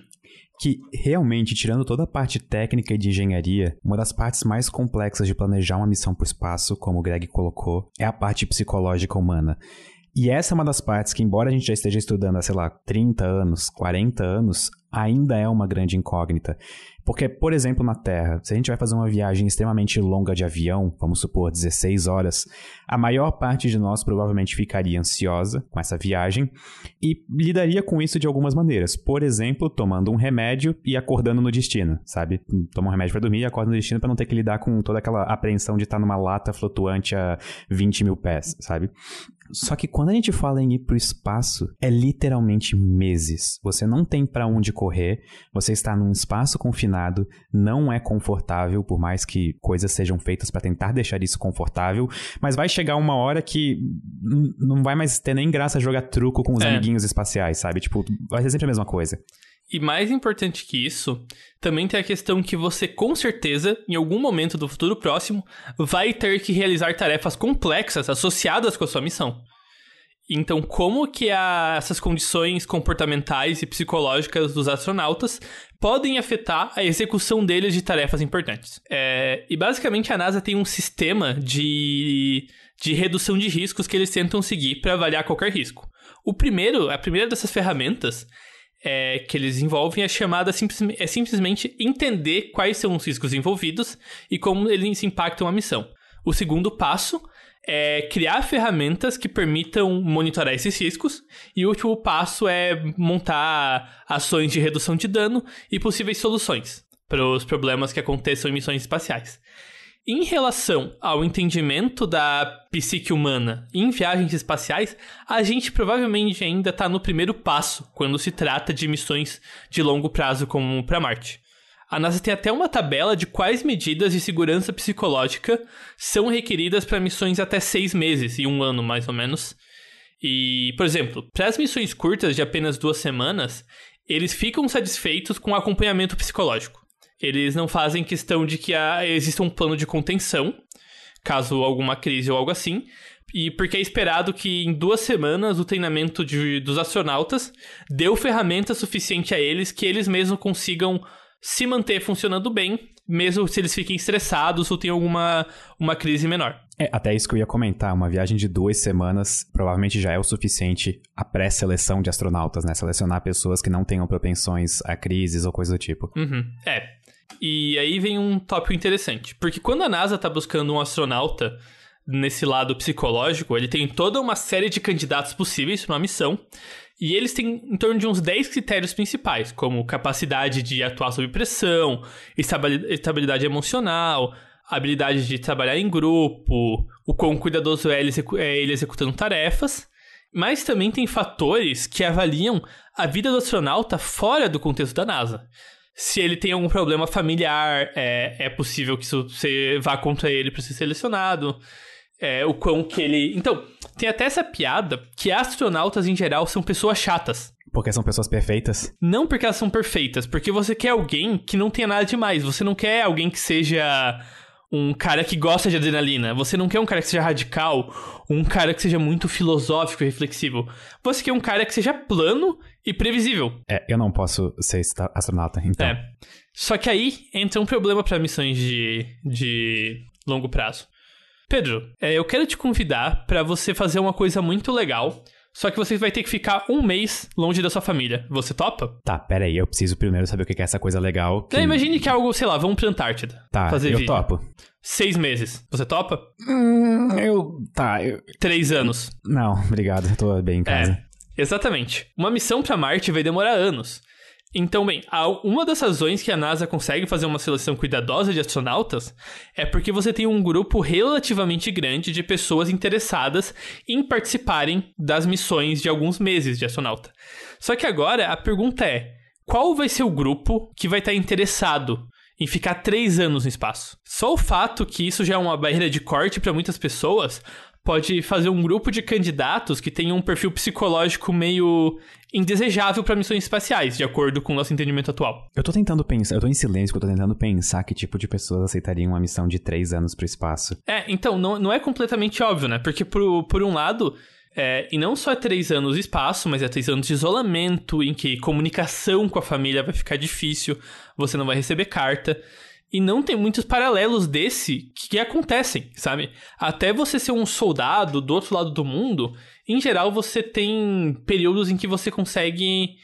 Que realmente, tirando toda a parte técnica e de engenharia, uma das partes mais complexas de planejar uma missão para o espaço, como o Greg colocou, é a parte psicológica humana. E essa é uma das partes que, embora a gente já esteja estudando há, sei lá, 30 anos, 40 anos, ainda é uma grande incógnita. Porque, por exemplo, na Terra, se a gente vai fazer uma viagem extremamente longa de avião, vamos supor 16 horas, a maior parte de nós provavelmente ficaria ansiosa com essa viagem e lidaria com isso de algumas maneiras. Por exemplo, tomando um remédio e acordando no destino, sabe? Toma um remédio para dormir e acorda no destino para não ter que lidar com toda aquela apreensão de estar numa lata flutuante a 20 mil pés, sabe? Só que quando a gente fala em ir pro espaço, é literalmente meses. Você não tem para onde correr, você está num espaço confinado, não é confortável, por mais que coisas sejam feitas para tentar deixar isso confortável, mas vai chegar uma hora que não vai mais ter nem graça jogar truco com os é. amiguinhos espaciais, sabe? Tipo, vai ser sempre a mesma coisa. E mais importante que isso, também tem a questão que você, com certeza, em algum momento do futuro próximo, vai ter que realizar tarefas complexas associadas com a sua missão. Então, como que a, essas condições comportamentais e psicológicas dos astronautas podem afetar a execução deles de tarefas importantes? É, e basicamente a NASA tem um sistema de, de redução de riscos que eles tentam seguir para avaliar qualquer risco. O primeiro, a primeira dessas ferramentas é, que eles envolvem é chamada simples, é simplesmente entender quais são os riscos envolvidos e como eles impactam a missão. O segundo passo é criar ferramentas que permitam monitorar esses riscos. E o último passo é montar ações de redução de dano e possíveis soluções para os problemas que aconteçam em missões espaciais. Em relação ao entendimento da psique humana em viagens espaciais, a gente provavelmente ainda está no primeiro passo quando se trata de missões de longo prazo como para Marte. A NASA tem até uma tabela de quais medidas de segurança psicológica são requeridas para missões até seis meses e um ano, mais ou menos. E, por exemplo, para as missões curtas de apenas duas semanas, eles ficam satisfeitos com o acompanhamento psicológico. Eles não fazem questão de que exista um plano de contenção, caso alguma crise ou algo assim, e porque é esperado que em duas semanas o treinamento de, dos astronautas deu ferramenta suficiente a eles que eles mesmos consigam se manter funcionando bem, mesmo se eles fiquem estressados ou tenham alguma uma crise menor. É, até isso que eu ia comentar, uma viagem de duas semanas provavelmente já é o suficiente a pré-seleção de astronautas, né? Selecionar pessoas que não tenham propensões a crises ou coisa do tipo. Uhum. É. E aí vem um tópico interessante, porque quando a NASA está buscando um astronauta nesse lado psicológico, ele tem toda uma série de candidatos possíveis para uma missão, e eles têm em torno de uns 10 critérios principais, como capacidade de atuar sob pressão, estabilidade emocional, habilidade de trabalhar em grupo, o quão cuidadoso é ele, é ele executando tarefas, mas também tem fatores que avaliam a vida do astronauta fora do contexto da NASA. Se ele tem algum problema familiar, é, é possível que isso vá contra ele para ser selecionado é, o quão que ele. Então, tem até essa piada que astronautas em geral são pessoas chatas. Porque são pessoas perfeitas? Não porque elas são perfeitas, porque você quer alguém que não tenha nada demais. Você não quer alguém que seja um cara que gosta de adrenalina. Você não quer um cara que seja radical, um cara que seja muito filosófico e reflexivo. Você quer um cara que seja plano e previsível. É, eu não posso ser astronauta, então. É. Só que aí entra um problema para missões de, de longo prazo. Pedro, é, eu quero te convidar para você fazer uma coisa muito legal. Só que você vai ter que ficar um mês longe da sua família. Você topa? Tá, pera aí. Eu preciso primeiro saber o que é essa coisa legal. Que... É, imagine que é algo, sei lá, vamos pra Antártida. Tá, fazer eu vídeo. topo. Seis meses. Você topa? Hum, eu... Tá, eu... Três anos. Não, obrigado. Eu tô bem em casa. É, exatamente. Uma missão para Marte vai demorar anos. Então, bem, uma das razões que a NASA consegue fazer uma seleção cuidadosa de astronautas é porque você tem um grupo relativamente grande de pessoas interessadas em participarem das missões de alguns meses de astronauta. Só que agora a pergunta é: qual vai ser o grupo que vai estar interessado em ficar três anos no espaço? Só o fato que isso já é uma barreira de corte para muitas pessoas pode fazer um grupo de candidatos que tenham um perfil psicológico meio indesejável para missões espaciais, de acordo com o nosso entendimento atual. Eu tô tentando pensar, eu tô em silêncio, eu tô tentando pensar que tipo de pessoas aceitariam uma missão de três anos pro espaço. É, então, não, não é completamente óbvio, né? Porque, por, por um lado, é, e não só é três anos de espaço, mas é três anos de isolamento, em que comunicação com a família vai ficar difícil, você não vai receber carta. E não tem muitos paralelos desse que acontecem, sabe? Até você ser um soldado do outro lado do mundo, em geral você tem períodos em que você consegue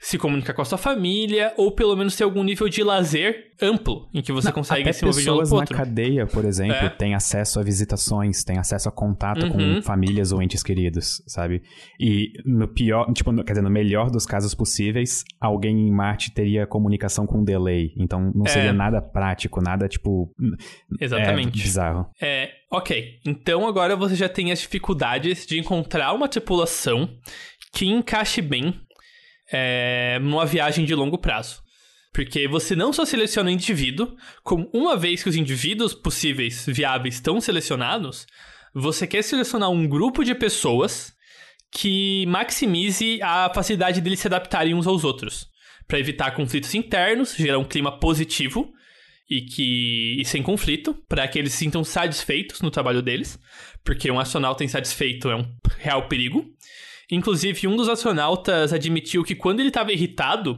se comunicar com a sua família, ou pelo menos ter algum nível de lazer amplo, em que você Não, consegue se mover de um outro. na cadeia, por exemplo, é. têm acesso a visitações, têm acesso a contato uhum. com famílias ou entes queridos, sabe? E no pior, tipo, no, quer dizer, no melhor dos casos possíveis, alguém em Marte teria comunicação com delay, então não seria é. nada prático, nada, tipo... Exatamente. É bizarro. É, ok. Então agora você já tem as dificuldades de encontrar uma tripulação que encaixe bem é, numa viagem de longo prazo. Porque você não só seleciona o indivíduo, como uma vez que os indivíduos possíveis viáveis estão selecionados, você quer selecionar um grupo de pessoas que maximize a facilidade deles se adaptarem uns aos outros, para evitar conflitos internos, gerar um clima positivo e que e sem conflito, para que eles se sintam satisfeitos no trabalho deles, porque um astronauta insatisfeito é um real perigo. Inclusive, um dos astronautas admitiu que quando ele estava irritado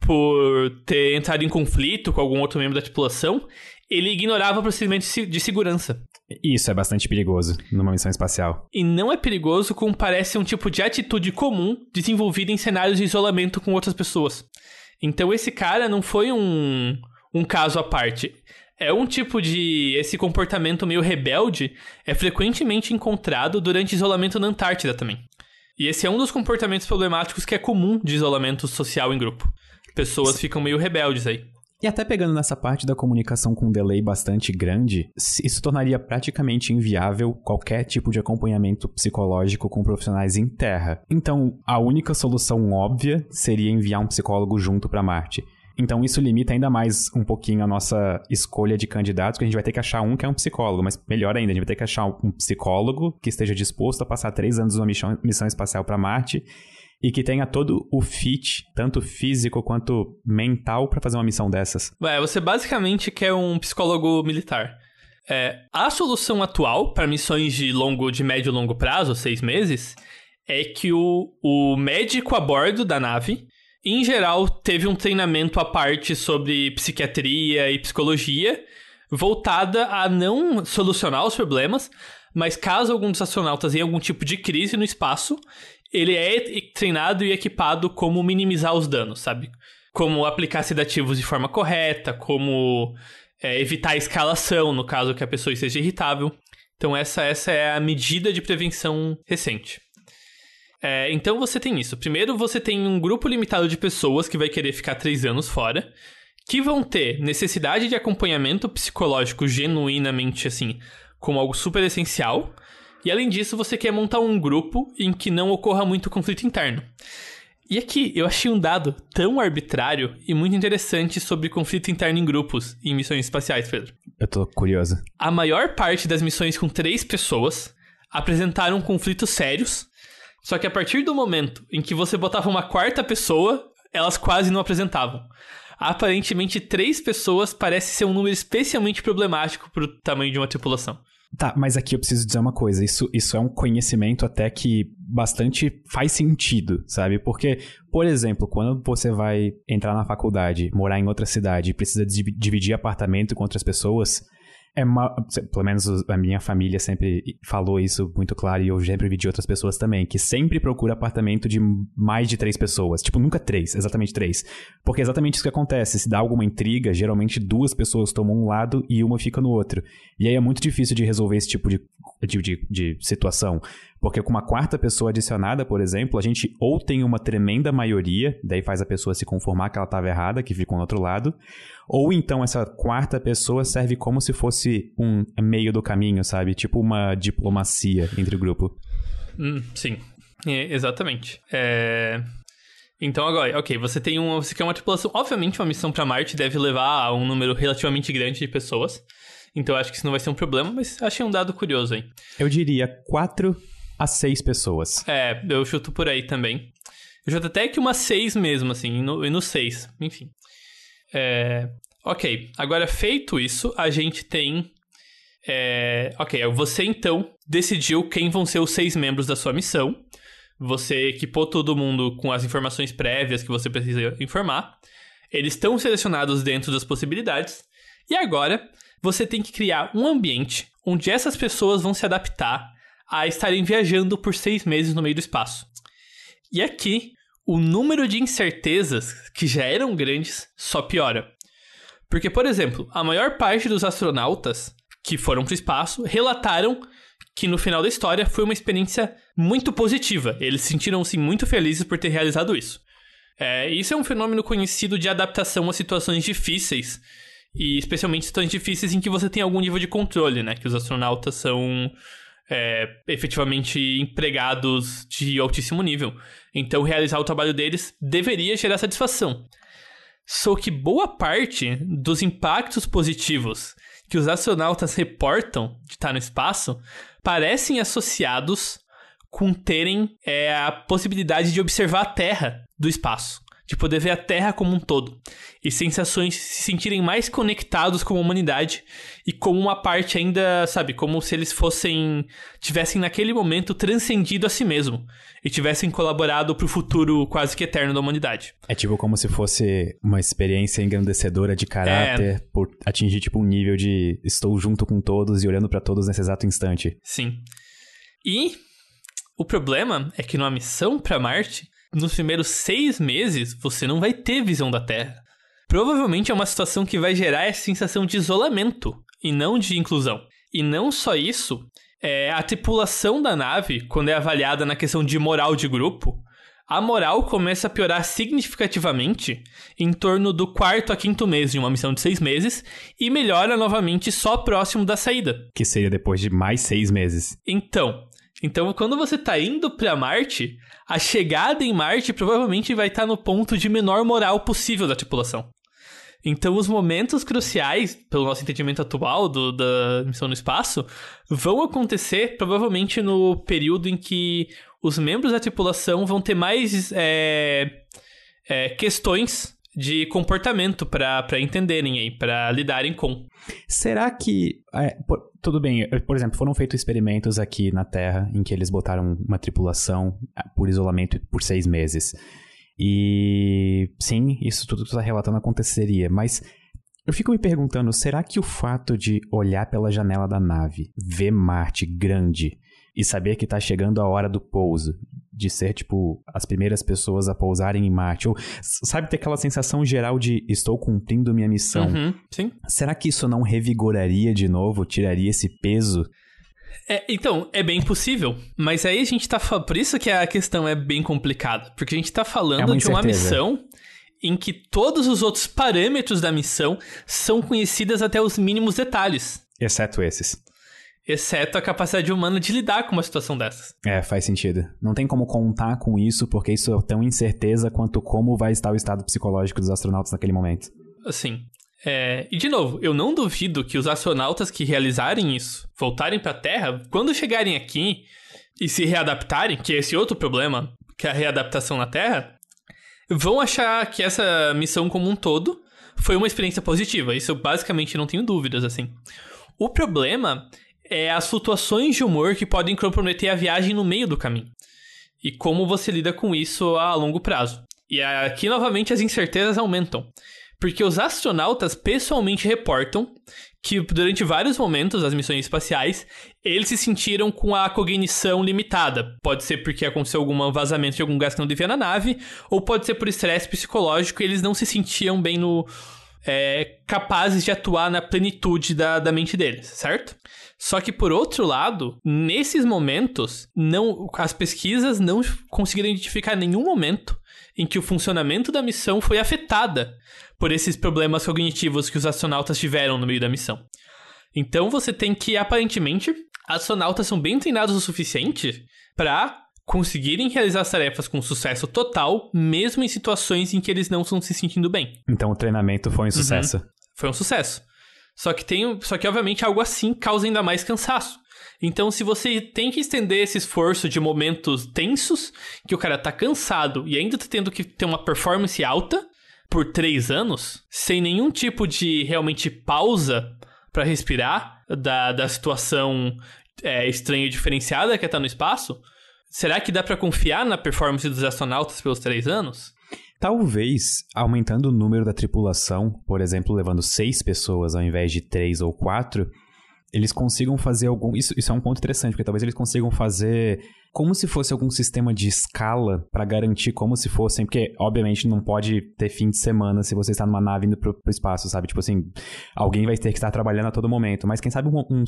por ter entrado em conflito com algum outro membro da tripulação, ele ignorava procedimentos de segurança. Isso é bastante perigoso numa missão espacial. E não é perigoso como parece um tipo de atitude comum desenvolvida em cenários de isolamento com outras pessoas. Então esse cara não foi um, um caso à parte. É um tipo de. Esse comportamento meio rebelde é frequentemente encontrado durante isolamento na Antártida também. E esse é um dos comportamentos problemáticos que é comum de isolamento social em grupo. Pessoas ficam meio rebeldes aí. E até pegando nessa parte da comunicação com um delay bastante grande, isso tornaria praticamente inviável qualquer tipo de acompanhamento psicológico com profissionais em terra. Então, a única solução óbvia seria enviar um psicólogo junto para Marte. Então isso limita ainda mais um pouquinho a nossa escolha de candidatos, que a gente vai ter que achar um que é um psicólogo, mas melhor ainda, a gente vai ter que achar um psicólogo que esteja disposto a passar três anos numa missão, missão espacial para Marte e que tenha todo o fit, tanto físico quanto mental, para fazer uma missão dessas. É, você basicamente quer um psicólogo militar. É, a solução atual para missões de longo, de médio e longo prazo, seis meses, é que o, o médico a bordo da nave em geral, teve um treinamento à parte sobre psiquiatria e psicologia, voltada a não solucionar os problemas, mas caso algum dos astronautas tenha algum tipo de crise no espaço, ele é treinado e equipado como minimizar os danos, sabe? Como aplicar sedativos de forma correta, como é, evitar a escalação no caso que a pessoa esteja irritável. Então essa, essa é a medida de prevenção recente. É, então você tem isso. Primeiro, você tem um grupo limitado de pessoas que vai querer ficar três anos fora, que vão ter necessidade de acompanhamento psicológico genuinamente, assim, como algo super essencial. E além disso, você quer montar um grupo em que não ocorra muito conflito interno. E aqui eu achei um dado tão arbitrário e muito interessante sobre conflito interno em grupos em missões espaciais, Pedro. Eu tô curioso. A maior parte das missões com três pessoas apresentaram conflitos sérios só que a partir do momento em que você botava uma quarta pessoa, elas quase não apresentavam. Aparentemente, três pessoas parece ser um número especialmente problemático para o tamanho de uma tripulação. Tá, mas aqui eu preciso dizer uma coisa. Isso, isso é um conhecimento até que bastante faz sentido, sabe? Porque, por exemplo, quando você vai entrar na faculdade, morar em outra cidade e precisa dividir apartamento com outras pessoas, é uma, pelo menos a minha família sempre falou isso muito claro e eu sempre vi de outras pessoas também, que sempre procura apartamento de mais de três pessoas. Tipo, nunca três, exatamente três. Porque é exatamente isso que acontece. Se dá alguma intriga, geralmente duas pessoas tomam um lado e uma fica no outro. E aí é muito difícil de resolver esse tipo de, de, de, de situação. Porque com uma quarta pessoa adicionada, por exemplo, a gente ou tem uma tremenda maioria, daí faz a pessoa se conformar que ela estava errada, que ficou no outro lado, ou então essa quarta pessoa serve como se fosse um meio do caminho, sabe? Tipo uma diplomacia entre o grupo. Hum, sim, é, exatamente. É... Então agora, ok, você tem uma, você quer uma tripulação. Obviamente, uma missão para Marte deve levar a um número relativamente grande de pessoas. Então acho que isso não vai ser um problema, mas achei um dado curioso aí. Eu diria quatro a seis pessoas. É, eu chuto por aí também. Eu chuto até que uma seis mesmo, assim, e no, e no seis, enfim. É, ok, agora feito isso, a gente tem. É, ok, você então decidiu quem vão ser os seis membros da sua missão. Você equipou todo mundo com as informações prévias que você precisa informar. Eles estão selecionados dentro das possibilidades. E agora, você tem que criar um ambiente onde essas pessoas vão se adaptar a estarem viajando por seis meses no meio do espaço. E aqui, o número de incertezas, que já eram grandes, só piora. Porque, por exemplo, a maior parte dos astronautas que foram para o espaço relataram que no final da história foi uma experiência muito positiva. Eles sentiram-se muito felizes por ter realizado isso. É, isso é um fenômeno conhecido de adaptação a situações difíceis, e especialmente situações difíceis em que você tem algum nível de controle, né? Que os astronautas são é, efetivamente empregados de altíssimo nível. Então, realizar o trabalho deles deveria gerar satisfação. Só que boa parte dos impactos positivos que os astronautas reportam de estar no espaço parecem associados com terem é, a possibilidade de observar a Terra do espaço de poder ver a Terra como um todo e sensações se sentirem mais conectados com a humanidade e como uma parte ainda, sabe, como se eles fossem tivessem naquele momento transcendido a si mesmo e tivessem colaborado para o futuro quase que eterno da humanidade. É tipo como se fosse uma experiência engrandecedora de caráter é... por atingir tipo um nível de estou junto com todos e olhando para todos nesse exato instante. Sim. E o problema é que numa missão para Marte nos primeiros seis meses você não vai ter visão da Terra. Provavelmente é uma situação que vai gerar essa sensação de isolamento e não de inclusão. E não só isso, é, a tripulação da nave, quando é avaliada na questão de moral de grupo, a moral começa a piorar significativamente em torno do quarto a quinto mês de uma missão de seis meses e melhora novamente só próximo da saída. Que seria depois de mais seis meses. Então, então, quando você está indo para Marte, a chegada em Marte provavelmente vai estar tá no ponto de menor moral possível da tripulação. Então, os momentos cruciais, pelo nosso entendimento atual do, da missão no espaço, vão acontecer provavelmente no período em que os membros da tripulação vão ter mais é, é, questões de comportamento para entenderem aí, para lidarem com. Será que. É, por, tudo bem, por exemplo, foram feitos experimentos aqui na Terra em que eles botaram uma tripulação ah, por isolamento por seis meses. E sim, isso tudo que você está relatando aconteceria, mas eu fico me perguntando: será que o fato de olhar pela janela da nave, ver Marte grande e saber que está chegando a hora do pouso, de ser, tipo, as primeiras pessoas a pousarem em Marte, ou sabe ter aquela sensação geral de estou cumprindo minha missão? Uhum, sim. Será que isso não revigoraria de novo, tiraria esse peso é, então, é bem possível. Mas aí a gente tá falando. Por isso que a questão é bem complicada. Porque a gente tá falando é uma de uma missão em que todos os outros parâmetros da missão são conhecidas até os mínimos detalhes. Exceto esses. Exceto a capacidade humana de lidar com uma situação dessas. É, faz sentido. Não tem como contar com isso, porque isso é tão incerteza quanto como vai estar o estado psicológico dos astronautas naquele momento. Assim, é, e de novo, eu não duvido que os astronautas que realizarem isso, voltarem para a Terra, quando chegarem aqui e se readaptarem, que é esse outro problema, que é a readaptação na Terra, vão achar que essa missão como um todo foi uma experiência positiva. Isso eu basicamente não tenho dúvidas, assim. O problema é as flutuações de humor que podem comprometer a viagem no meio do caminho. E como você lida com isso a longo prazo. E aqui, novamente, as incertezas aumentam. Porque os astronautas pessoalmente reportam que durante vários momentos das missões espaciais, eles se sentiram com a cognição limitada. Pode ser porque aconteceu algum vazamento de algum gás que não devia na nave, ou pode ser por estresse psicológico e eles não se sentiam bem no. É, capazes de atuar na plenitude da, da mente deles, certo? Só que por outro lado, nesses momentos, não, as pesquisas não conseguiram identificar nenhum momento em que o funcionamento da missão foi afetada por esses problemas cognitivos que os astronautas tiveram no meio da missão. Então você tem que, aparentemente, astronautas são bem treinados o suficiente para conseguirem realizar as tarefas com sucesso total, mesmo em situações em que eles não estão se sentindo bem. Então o treinamento foi um uhum. sucesso. Uhum. Foi um sucesso. Só que tem, só que obviamente algo assim causa ainda mais cansaço. Então, se você tem que estender esse esforço de momentos tensos, que o cara tá cansado e ainda tá tendo que ter uma performance alta, por três anos, sem nenhum tipo de realmente pausa para respirar da, da situação é, estranha e diferenciada que é tá no espaço, será que dá para confiar na performance dos astronautas pelos três anos? Talvez, aumentando o número da tripulação, por exemplo, levando seis pessoas ao invés de três ou quatro, eles consigam fazer algum. Isso, isso é um ponto interessante, porque talvez eles consigam fazer como se fosse algum sistema de escala para garantir como se fossem. Porque, obviamente, não pode ter fim de semana se você está numa nave indo pro, pro espaço, sabe? Tipo assim, alguém vai ter que estar trabalhando a todo momento. Mas quem sabe um, um,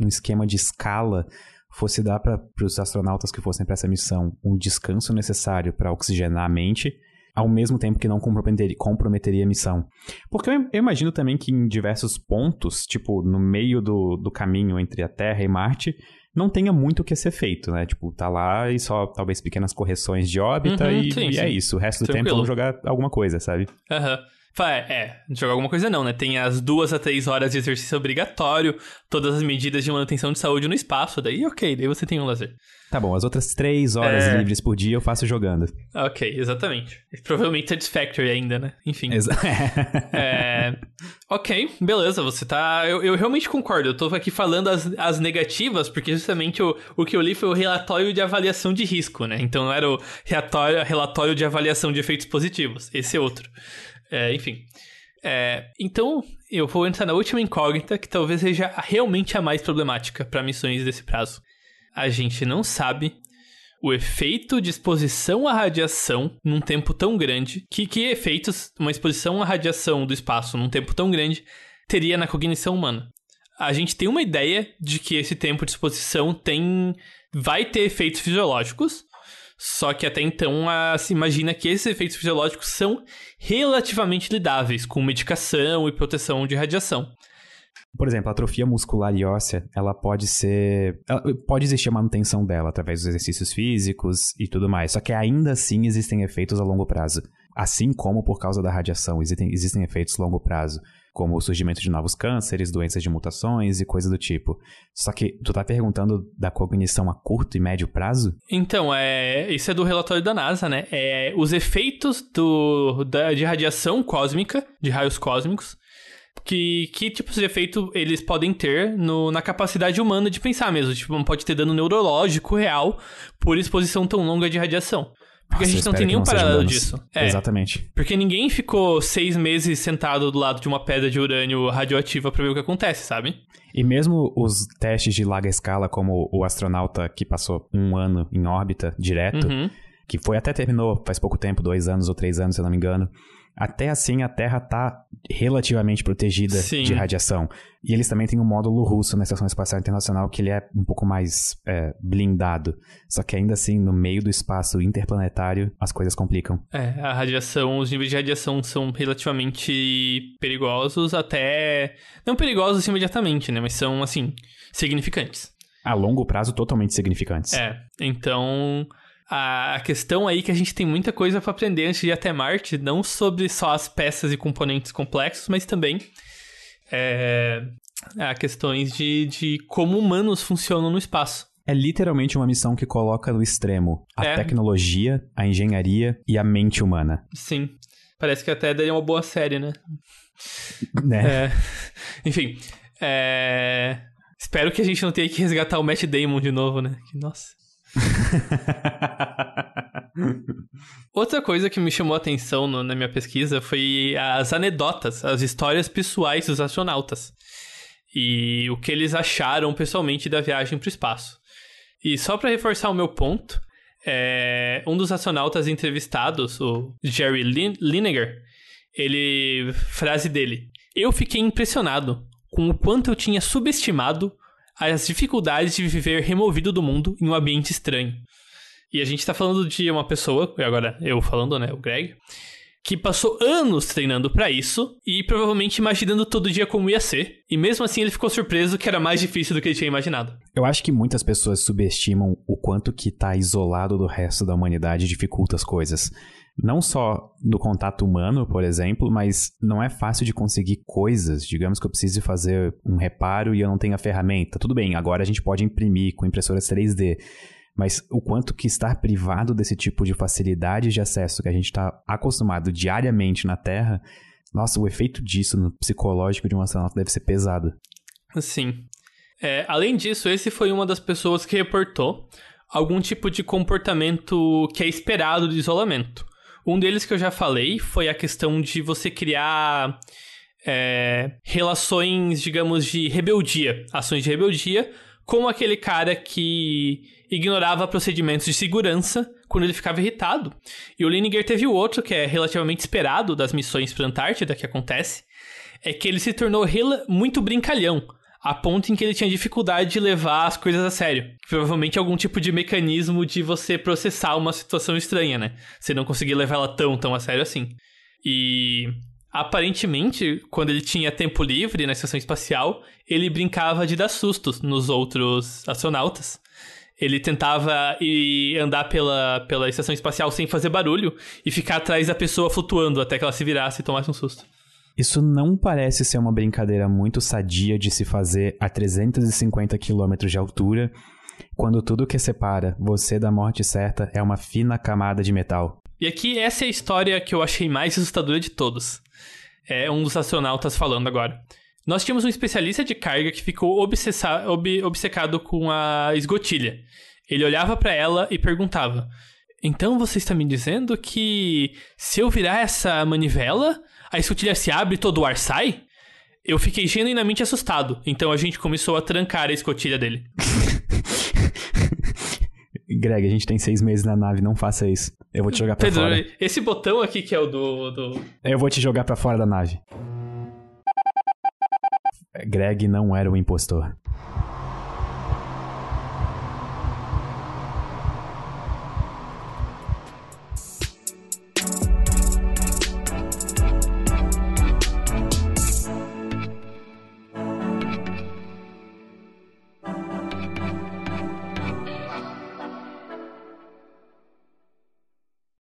um esquema de escala fosse dar para os astronautas que fossem para essa missão um descanso necessário para oxigenar a mente ao mesmo tempo que não comprometeria, comprometeria a missão. Porque eu, eu, imagino também que em diversos pontos, tipo, no meio do, do caminho entre a Terra e Marte, não tenha muito o que ser feito, né? Tipo, tá lá e só talvez pequenas correções de órbita uhum, e, sim, e é isso. O resto do Tranquilo. tempo vamos jogar alguma coisa, sabe? Aham. Uhum. É, jogar alguma coisa não, né? Tem as duas a três horas de exercício obrigatório, todas as medidas de manutenção de saúde no espaço, daí ok, daí você tem um lazer. Tá bom, as outras três horas é... livres por dia eu faço jogando. Ok, exatamente. Provavelmente Satisfactory ainda, né? Enfim. Exa é... Ok, beleza, você tá... Eu, eu, realmente concordo, eu tô aqui falando as, as negativas, porque justamente o, o que eu li foi o relatório de avaliação de risco, né? Então não era o relatório, relatório de avaliação de efeitos positivos, esse é outro. É, enfim. É, então, eu vou entrar na última incógnita, que talvez seja realmente a mais problemática para missões desse prazo. A gente não sabe o efeito de exposição à radiação num tempo tão grande. Que, que efeitos uma exposição à radiação do espaço num tempo tão grande teria na cognição humana? A gente tem uma ideia de que esse tempo de exposição tem vai ter efeitos fisiológicos, só que até então a, se imagina que esses efeitos fisiológicos são relativamente lidáveis com medicação e proteção de radiação. Por exemplo, a atrofia muscular e óssea, ela pode ser. Ela, pode existir a manutenção dela através dos exercícios físicos e tudo mais. Só que ainda assim existem efeitos a longo prazo. Assim como por causa da radiação existem, existem efeitos longo prazo, como o surgimento de novos cânceres, doenças de mutações e coisa do tipo. Só que tu tá perguntando da cognição a curto e médio prazo? Então, é, isso é do relatório da NASA, né? É, os efeitos do, da, de radiação cósmica, de raios cósmicos, que, que tipos de efeito eles podem ter no, na capacidade humana de pensar mesmo. Tipo, pode ter dano neurológico real por exposição tão longa de radiação. Porque Nossa, a gente não tem nenhum paralelo disso. É, Exatamente. Porque ninguém ficou seis meses sentado do lado de uma pedra de urânio radioativa pra ver o que acontece, sabe? E mesmo os testes de larga escala, como o astronauta que passou um ano em órbita direto, uhum. que foi até terminou faz pouco tempo, dois anos ou três anos, se eu não me engano até assim a Terra está relativamente protegida Sim. de radiação. E eles também têm um módulo russo na Estação Espacial Internacional que ele é um pouco mais é, blindado. Só que ainda assim, no meio do espaço interplanetário, as coisas complicam. É, a radiação, os níveis de radiação são relativamente perigosos, até. Não perigosos imediatamente, né? Mas são, assim, significantes. A longo prazo, totalmente significantes. É, então a questão aí que a gente tem muita coisa para aprender antes de ir até Marte, não sobre só as peças e componentes complexos, mas também é, a questões de, de como humanos funcionam no espaço. É literalmente uma missão que coloca no extremo a é. tecnologia, a engenharia e a mente humana. Sim. Parece que até daria uma boa série, né? Né? É. Enfim. É... Espero que a gente não tenha que resgatar o Matt Damon de novo, né? Nossa. Outra coisa que me chamou a atenção no, na minha pesquisa foi as anedotas, as histórias pessoais dos astronautas. E o que eles acharam pessoalmente da viagem para o espaço. E só para reforçar o meu ponto, é, um dos astronautas entrevistados, o Jerry Lin Lineker, ele. frase dele. Eu fiquei impressionado com o quanto eu tinha subestimado as dificuldades de viver removido do mundo em um ambiente estranho. E a gente tá falando de uma pessoa, agora eu falando, né, o Greg, que passou anos treinando para isso e provavelmente imaginando todo dia como ia ser. E mesmo assim ele ficou surpreso que era mais difícil do que ele tinha imaginado. Eu acho que muitas pessoas subestimam o quanto que tá isolado do resto da humanidade dificulta as coisas não só do contato humano, por exemplo, mas não é fácil de conseguir coisas. Digamos que eu precise fazer um reparo e eu não tenho a ferramenta. Tudo bem, agora a gente pode imprimir com impressoras 3D. Mas o quanto que estar privado desse tipo de facilidade de acesso que a gente está acostumado diariamente na Terra, nossa, o efeito disso no psicológico de um astronauta deve ser pesado. Sim. É, além disso, esse foi uma das pessoas que reportou algum tipo de comportamento que é esperado de isolamento. Um deles que eu já falei foi a questão de você criar é, relações, digamos, de rebeldia, ações de rebeldia, como aquele cara que ignorava procedimentos de segurança quando ele ficava irritado. E o Lineker teve outro, que é relativamente esperado das missões para a Antártida que acontece, é que ele se tornou muito brincalhão a ponto em que ele tinha dificuldade de levar as coisas a sério. Provavelmente algum tipo de mecanismo de você processar uma situação estranha, né? Você não conseguir levar ela tão, tão a sério assim. E aparentemente, quando ele tinha tempo livre na estação espacial, ele brincava de dar sustos nos outros astronautas. Ele tentava ir andar pela, pela estação espacial sem fazer barulho e ficar atrás da pessoa flutuando até que ela se virasse e tomasse um susto. Isso não parece ser uma brincadeira muito sadia de se fazer a 350 km de altura, quando tudo que separa você da morte certa é uma fina camada de metal. E aqui essa é a história que eu achei mais assustadora de todos. É um dos astronautas falando agora. Nós tínhamos um especialista de carga que ficou ob obcecado com a esgotilha. Ele olhava para ela e perguntava: Então você está me dizendo que se eu virar essa manivela, a escotilha se abre e todo o ar sai, eu fiquei genuinamente assustado. Então a gente começou a trancar a escotilha dele. Greg, a gente tem seis meses na nave, não faça isso. Eu vou te jogar pra Pedro, fora. Esse botão aqui que é o do, do. Eu vou te jogar pra fora da nave. Greg não era o impostor.